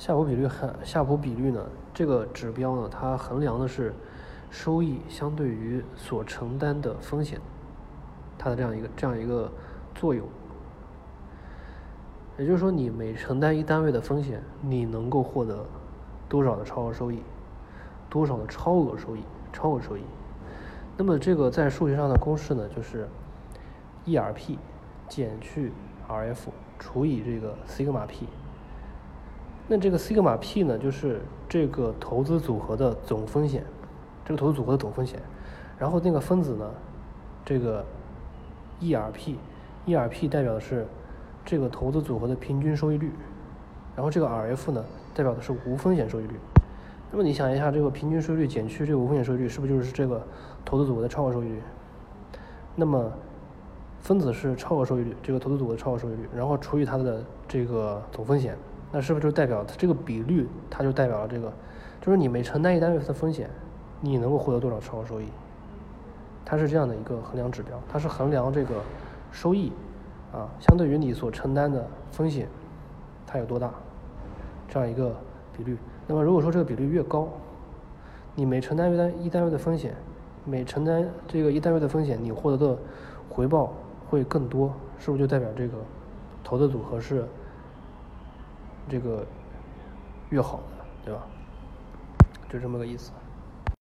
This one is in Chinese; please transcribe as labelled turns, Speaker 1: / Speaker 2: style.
Speaker 1: 夏普比率很夏普比率呢，这个指标呢，它衡量的是收益相对于所承担的风险，它的这样一个这样一个作用。也就是说，你每承担一单位的风险，你能够获得多少的超额收益，多少的超额收益，超额收益。那么这个在数学上的公式呢，就是 ERP 减去 RF 除以这个西格玛 P。那这个西格玛 P 呢，就是这个投资组合的总风险，这个投资组合的总风险。然后那个分子呢，这个 ERP，ERP 代表的是。这个投资组合的平均收益率，然后这个 RF 呢，代表的是无风险收益率。那么你想一下，这个平均收益率减去这个无风险收益率，是不是就是这个投资组合的超额收益率？那么分子是超额收益率，这个投资组合的超额收益率，然后除以它的这个总风险，那是不是就代表它这个比率，它就代表了这个，就是你每承担一单位的风险，你能够获得多少超额收益？它是这样的一个衡量指标，它是衡量这个收益。啊，相对于你所承担的风险，它有多大？这样一个比率。那么如果说这个比率越高，你每承担一单一单位的风险，每承担这个一单位的风险，你获得的回报会更多，是不是就代表这个投资组合是这个越好的，对吧？就这么个意思。